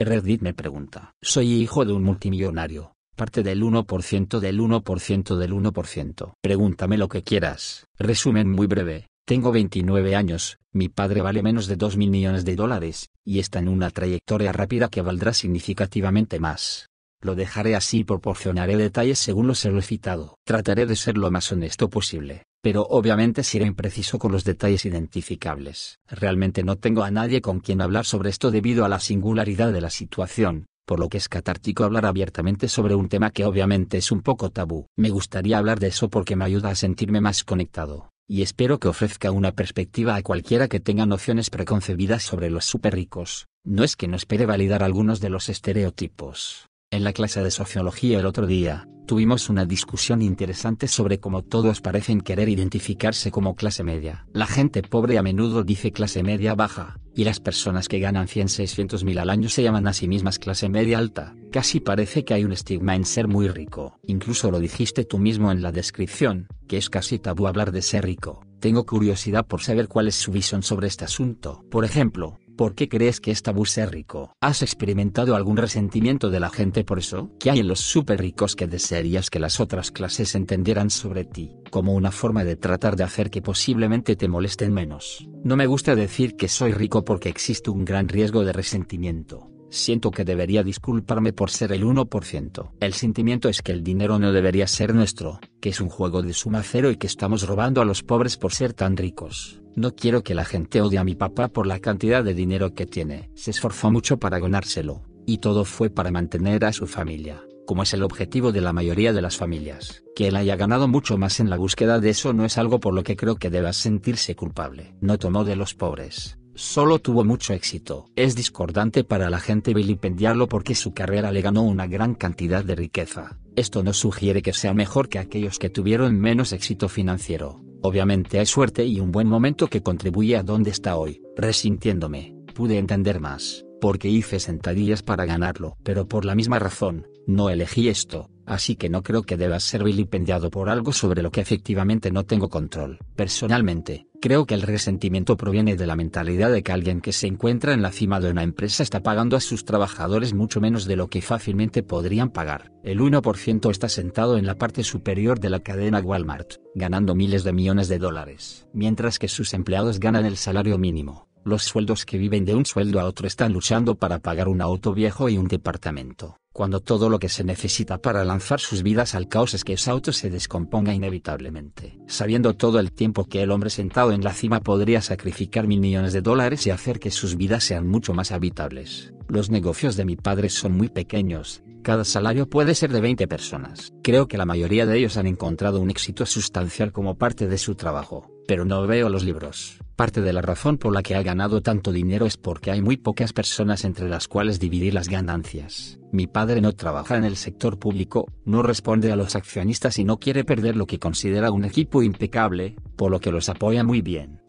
Reddit me pregunta. Soy hijo de un multimillonario, parte del 1% del 1% del 1%. Pregúntame lo que quieras. Resumen muy breve. Tengo 29 años, mi padre vale menos de 2 mil millones de dólares, y está en una trayectoria rápida que valdrá significativamente más. Lo dejaré así y proporcionaré detalles según los he citado. Trataré de ser lo más honesto posible, pero obviamente seré impreciso con los detalles identificables. Realmente no tengo a nadie con quien hablar sobre esto debido a la singularidad de la situación, por lo que es catártico hablar abiertamente sobre un tema que obviamente es un poco tabú. Me gustaría hablar de eso porque me ayuda a sentirme más conectado, y espero que ofrezca una perspectiva a cualquiera que tenga nociones preconcebidas sobre los super ricos. No es que no espere validar algunos de los estereotipos, en la clase de sociología el otro día, tuvimos una discusión interesante sobre cómo todos parecen querer identificarse como clase media. La gente pobre a menudo dice clase media baja, y las personas que ganan 100-600 mil al año se llaman a sí mismas clase media alta. Casi parece que hay un estigma en ser muy rico. Incluso lo dijiste tú mismo en la descripción, que es casi tabú hablar de ser rico. Tengo curiosidad por saber cuál es su visión sobre este asunto. Por ejemplo, ¿Por qué crees que es tabú rico? ¿Has experimentado algún resentimiento de la gente por eso? ¿Qué hay en los súper ricos que desearías que las otras clases entendieran sobre ti, como una forma de tratar de hacer que posiblemente te molesten menos? No me gusta decir que soy rico porque existe un gran riesgo de resentimiento. Siento que debería disculparme por ser el 1%. El sentimiento es que el dinero no debería ser nuestro, que es un juego de suma cero y que estamos robando a los pobres por ser tan ricos. No quiero que la gente odie a mi papá por la cantidad de dinero que tiene. Se esforzó mucho para ganárselo, y todo fue para mantener a su familia, como es el objetivo de la mayoría de las familias. Que él haya ganado mucho más en la búsqueda de eso no es algo por lo que creo que debas sentirse culpable. No tomó de los pobres Solo tuvo mucho éxito. Es discordante para la gente vilipendiarlo porque su carrera le ganó una gran cantidad de riqueza. Esto no sugiere que sea mejor que aquellos que tuvieron menos éxito financiero. Obviamente hay suerte y un buen momento que contribuye a donde está hoy. Resintiéndome, pude entender más, porque hice sentadillas para ganarlo. Pero por la misma razón, no elegí esto, así que no creo que deba ser vilipendiado por algo sobre lo que efectivamente no tengo control. Personalmente, creo que el resentimiento proviene de la mentalidad de que alguien que se encuentra en la cima de una empresa está pagando a sus trabajadores mucho menos de lo que fácilmente podrían pagar. El 1% está sentado en la parte superior de la cadena Walmart, ganando miles de millones de dólares, mientras que sus empleados ganan el salario mínimo. Los sueldos que viven de un sueldo a otro están luchando para pagar un auto viejo y un departamento cuando todo lo que se necesita para lanzar sus vidas al caos es que ese auto se descomponga inevitablemente. Sabiendo todo el tiempo que el hombre sentado en la cima podría sacrificar mil millones de dólares y hacer que sus vidas sean mucho más habitables. Los negocios de mi padre son muy pequeños, cada salario puede ser de 20 personas. Creo que la mayoría de ellos han encontrado un éxito sustancial como parte de su trabajo, pero no veo los libros. Parte de la razón por la que ha ganado tanto dinero es porque hay muy pocas personas entre las cuales dividir las ganancias. Mi padre no trabaja en el sector público, no responde a los accionistas y no quiere perder lo que considera un equipo impecable, por lo que los apoya muy bien.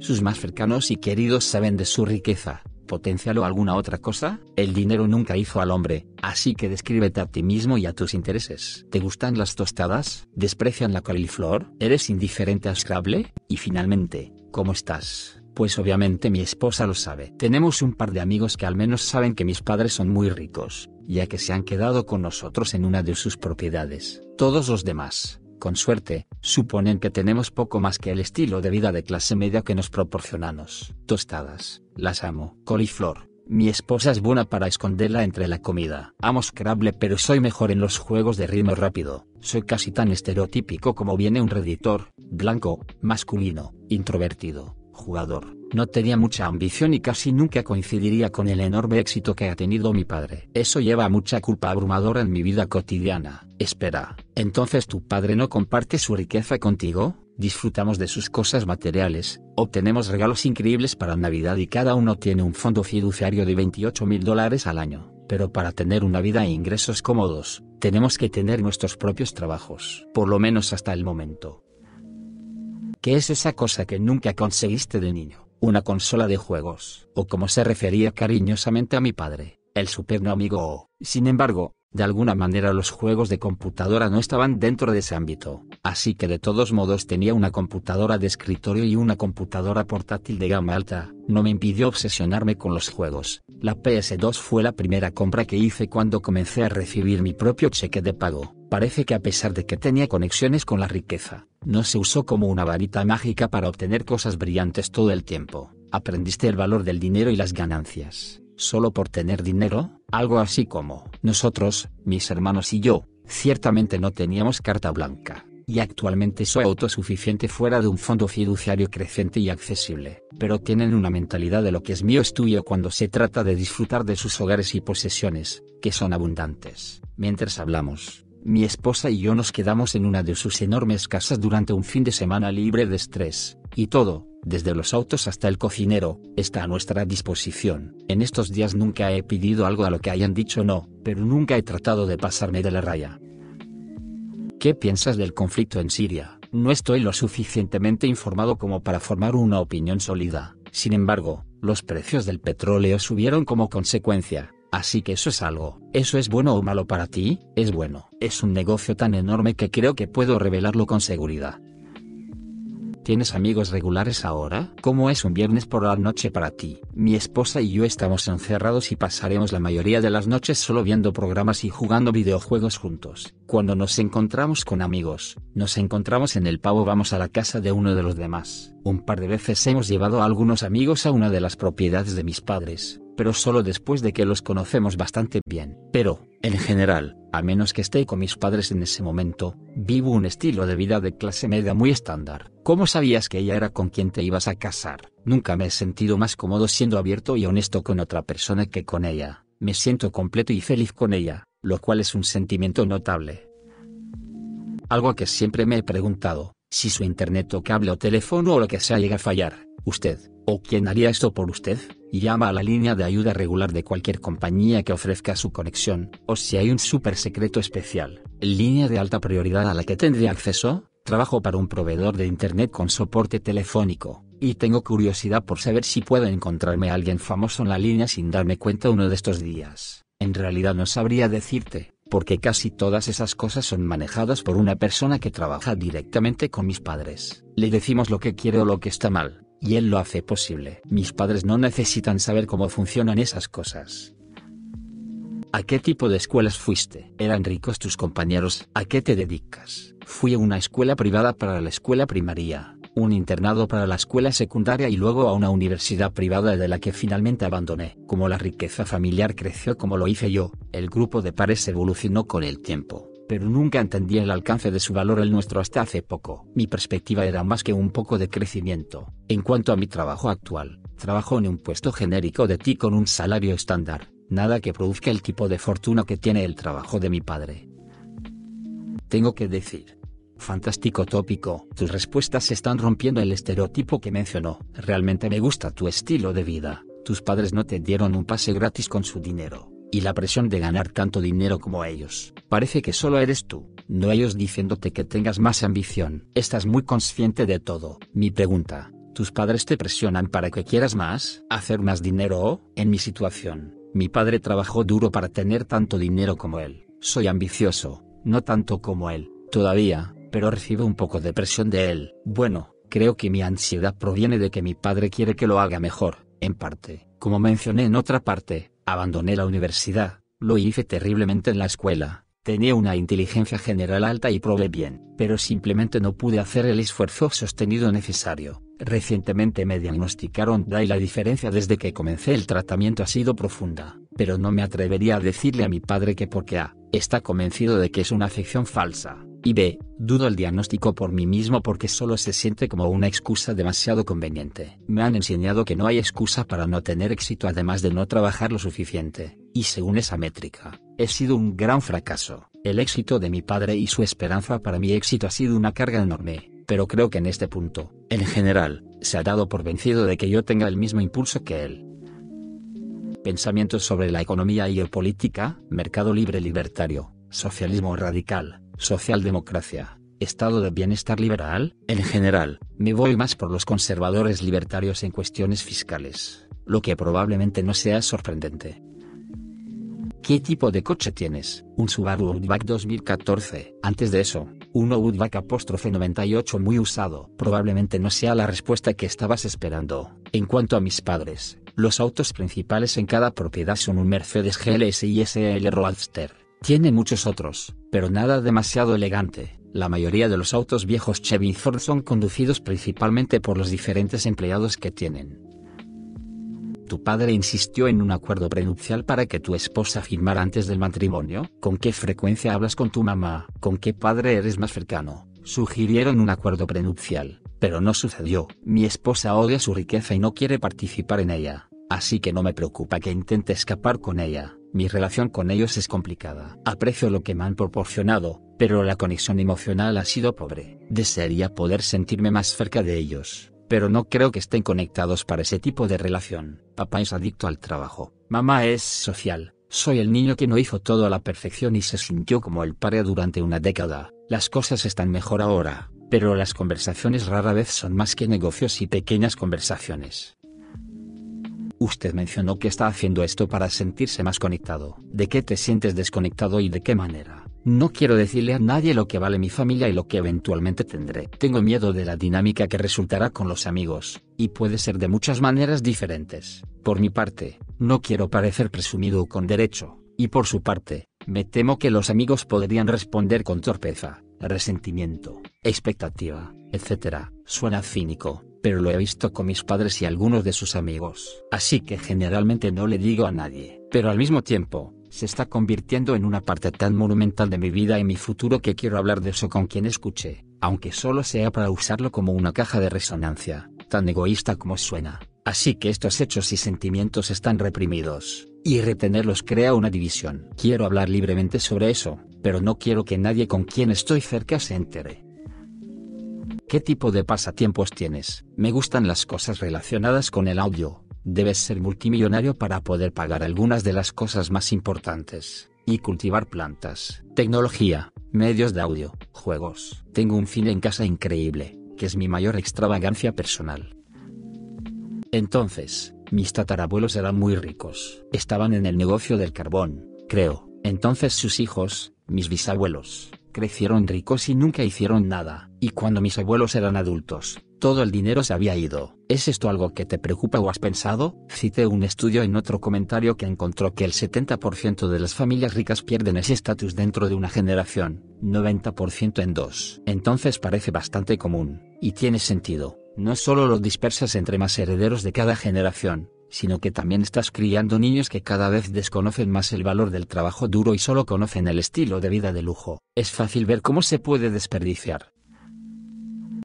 Sus más cercanos y queridos saben de su riqueza, potencial o alguna otra cosa? El dinero nunca hizo al hombre, así que descríbete a ti mismo y a tus intereses. ¿Te gustan las tostadas? ¿Desprecian la coliflor? ¿Eres indiferente a Scrabble? Y finalmente, ¿cómo estás? Pues obviamente mi esposa lo sabe. Tenemos un par de amigos que al menos saben que mis padres son muy ricos, ya que se han quedado con nosotros en una de sus propiedades. Todos los demás, con suerte, suponen que tenemos poco más que el estilo de vida de clase media que nos proporcionamos. Tostadas, las amo. Coliflor, mi esposa es buena para esconderla entre la comida. Amo Scrabble pero soy mejor en los juegos de ritmo rápido. Soy casi tan estereotípico como viene un reditor, blanco, masculino, introvertido, jugador. No tenía mucha ambición y casi nunca coincidiría con el enorme éxito que ha tenido mi padre. Eso lleva mucha culpa abrumadora en mi vida cotidiana. Espera, ¿entonces tu padre no comparte su riqueza contigo? Disfrutamos de sus cosas materiales, obtenemos regalos increíbles para Navidad y cada uno tiene un fondo fiduciario de 28 mil dólares al año. Pero para tener una vida e ingresos cómodos, tenemos que tener nuestros propios trabajos. Por lo menos hasta el momento. ¿Qué es esa cosa que nunca conseguiste de niño? Una consola de juegos, o como se refería cariñosamente a mi padre, el superno amigo o, sin embargo, De alguna manera los juegos de computadora no estaban dentro de ese ámbito, así que de todos modos tenía una computadora de escritorio y una computadora portátil de gama alta, no me impidió obsesionarme con los juegos. La PS2 fue la primera compra que hice cuando comencé a recibir mi propio cheque de pago. Parece que a pesar de que tenía conexiones con la riqueza, no se usó como una varita mágica para obtener cosas brillantes todo el tiempo. Aprendiste el valor del dinero y las ganancias solo por tener dinero, algo así como, nosotros, mis hermanos y yo, ciertamente no teníamos carta blanca, y actualmente soy autosuficiente fuera de un fondo fiduciario creciente y accesible, pero tienen una mentalidad de lo que es mío es tuyo cuando se trata de disfrutar de sus hogares y posesiones, que son abundantes. Mientras hablamos, mi esposa y yo nos quedamos en una de sus enormes casas durante un fin de semana libre de estrés, y todo, desde los autos hasta el cocinero, está a nuestra disposición. En estos días nunca he pedido algo a lo que hayan dicho no, pero nunca he tratado de pasarme de la raya. ¿Qué piensas del conflicto en Siria? No estoy lo suficientemente informado como para formar una opinión sólida. Sin embargo, los precios del petróleo subieron como consecuencia, Así que eso es algo. ¿Eso es bueno o malo para ti? Es bueno. Es un negocio tan enorme que creo que puedo revelarlo con seguridad. ¿Tienes amigos regulares ahora? ¿Cómo es un viernes por la noche para ti? Mi esposa y yo estamos encerrados y pasaremos la mayoría de las noches solo viendo programas y jugando videojuegos juntos. Cuando nos encontramos con amigos, nos encontramos en el pavo vamos a la casa de uno de los demás. Un par de veces hemos llevado a algunos amigos a una de las propiedades de mis padres, pero solo después de que los conocemos bastante bien. Pero, en general, a menos que esté con mis padres en ese momento, vivo un estilo de vida de clase media muy estándar. ¿Cómo sabías que ella era con quien te ibas a casar? Nunca me he sentido más cómodo siendo abierto y honesto con otra persona que con ella. Me siento completo y feliz con ella, lo cual es un sentimiento notable. Algo que siempre me he preguntado, si su internet o cable o teléfono o lo que sea llega a fallar, usted, o quién haría esto por usted, llama a la línea de ayuda regular de cualquier compañía que ofrezca su conexión, o si hay un super secreto especial, línea de alta prioridad a la que tendría acceso, trabajo para un proveedor de internet con soporte telefónico, y tengo curiosidad por saber si puedo encontrarme a alguien famoso en la línea sin darme cuenta uno de estos días. En realidad no sabría decirte, porque casi todas esas cosas son manejadas por una persona que trabaja directamente con mis padres. Le decimos lo que quiere o lo que está mal, y él lo hace posible. Mis padres no necesitan saber cómo funcionan esas cosas. ¿A qué tipo de escuelas fuiste? ¿Eran ricos tus compañeros? ¿A qué te dedicas? Fui a una escuela privada para la escuela primaria, un internado para la escuela secundaria y luego a una universidad privada de la que finalmente abandoné. Como la riqueza familiar creció como lo hice yo, el grupo de pares evolucionó con el tiempo pero nunca entendí el alcance de su valor el nuestro hasta hace poco. Mi perspectiva era más que un poco de crecimiento. En cuanto a mi trabajo actual, trabajo en un puesto genérico de ti con un salario estándar, nada que produzca el tipo de fortuna que tiene el trabajo de mi padre. Tengo que decir. Fantástico tópico, tus respuestas están rompiendo el estereotipo que mencionó. Realmente me gusta tu estilo de vida. Tus padres no te dieron un pase gratis con su dinero y la presión de ganar tanto dinero como ellos. Parece que solo eres tú, no ellos diciéndote que tengas más ambición. Estás muy consciente de todo. Mi pregunta, ¿tus padres te presionan para que quieras más, hacer más dinero o, en mi situación, mi padre trabajó duro para tener tanto dinero como él. Soy ambicioso, no tanto como él, todavía, pero recibo un poco de presión de él. Bueno, creo que mi ansiedad proviene de que mi padre quiere que lo haga mejor, en parte. Como mencioné en otra parte, Abandoné la universidad, lo hice terriblemente en la escuela, tenía una inteligencia general alta y probé bien, pero simplemente no pude hacer el esfuerzo sostenido necesario. Recientemente me diagnosticaron DA y la diferencia desde que comencé el tratamiento ha sido profunda, pero no me atrevería a decirle a mi padre que porque A, está convencido de que es una afección falsa, y B, dudo el diagnóstico por mí mismo porque solo se siente como una excusa demasiado conveniente. Me han enseñado que no hay excusa para no tener éxito además de no trabajar lo suficiente, y según esa métrica, he sido un gran fracaso. El éxito de mi padre y su esperanza para mi éxito ha sido una carga enorme, pero creo que en este punto, en general, se ha dado por vencido de que yo tenga el mismo impulso que él. Pensamientos sobre la economía y geopolítica, mercado libre libertario, socialismo radical, socialdemocracia, estado de bienestar liberal, en general, me voy más por los conservadores libertarios en cuestiones fiscales, lo que probablemente no sea sorprendente. ¿Qué tipo de coche tienes? Un Subaru Outback 2014. Antes de eso, un Outback apóstrofe 98 muy usado. Probablemente no sea la respuesta que estabas esperando. En cuanto a mis padres, los autos principales en cada propiedad son un Mercedes GLS y SL Roadster. Tiene muchos otros, pero nada demasiado elegante. La mayoría de los autos viejos Chevy Ford son conducidos principalmente por los diferentes empleados que tienen. ¿Tu padre insistió en un acuerdo prenupcial para que tu esposa firmara antes del matrimonio? ¿Con qué frecuencia hablas con tu mamá? ¿Con qué padre eres más cercano? Sugirieron un acuerdo prenupcial, pero no sucedió. Mi esposa odia su riqueza y no quiere participar en ella, así que no me preocupa que intente escapar con ella. Mi relación con ellos es complicada. Aprecio lo que me han proporcionado, pero la conexión emocional ha sido pobre. Desearía poder sentirme más cerca de ellos pero no creo que estén conectados para ese tipo de relación. Papá es adicto al trabajo. Mamá es social. Soy el niño que no hizo todo a la perfección y se sintió como el padre durante una década. Las cosas están mejor ahora, pero las conversaciones rara vez son más que negocios y pequeñas conversaciones. Usted mencionó que está haciendo esto para sentirse más conectado. ¿De qué te sientes desconectado y de qué manera? No quiero decirle a nadie lo que vale mi familia y lo que eventualmente tendré. Tengo miedo de la dinámica que resultará con los amigos, y puede ser de muchas maneras diferentes. Por mi parte, no quiero parecer presumido con derecho, y por su parte, me temo que los amigos podrían responder con torpeza, resentimiento, expectativa, etc. Suena cínico, pero lo he visto con mis padres y algunos de sus amigos. Así que generalmente no le digo a nadie. Pero al mismo tiempo, se está convirtiendo en una parte tan monumental de mi vida y mi futuro que quiero hablar de eso con quien escuche, aunque solo sea para usarlo como una caja de resonancia, tan egoísta como suena. Así que estos hechos y sentimientos están reprimidos, y retenerlos crea una división. Quiero hablar libremente sobre eso, pero no quiero que nadie con quien estoy cerca se entere. ¿Qué tipo de pasatiempos tienes? Me gustan las cosas relacionadas con el audio, Debes ser multimillonario para poder pagar algunas de las cosas más importantes, y cultivar plantas, tecnología, medios de audio, juegos. Tengo un cine en casa increíble, que es mi mayor extravagancia personal. Entonces, mis tatarabuelos eran muy ricos. Estaban en el negocio del carbón, creo. Entonces sus hijos, mis bisabuelos, crecieron ricos y nunca hicieron nada. Y cuando mis abuelos eran adultos, todo el dinero se había ido. ¿Es esto algo que te preocupa o has pensado? Cité un estudio en otro comentario que encontró que el 70% de las familias ricas pierden ese estatus dentro de una generación, 90% en dos. Entonces parece bastante común, y tiene sentido. No solo lo dispersas entre más herederos de cada generación, sino que también estás criando niños que cada vez desconocen más el valor del trabajo duro y solo conocen el estilo de vida de lujo. Es fácil ver cómo se puede desperdiciar.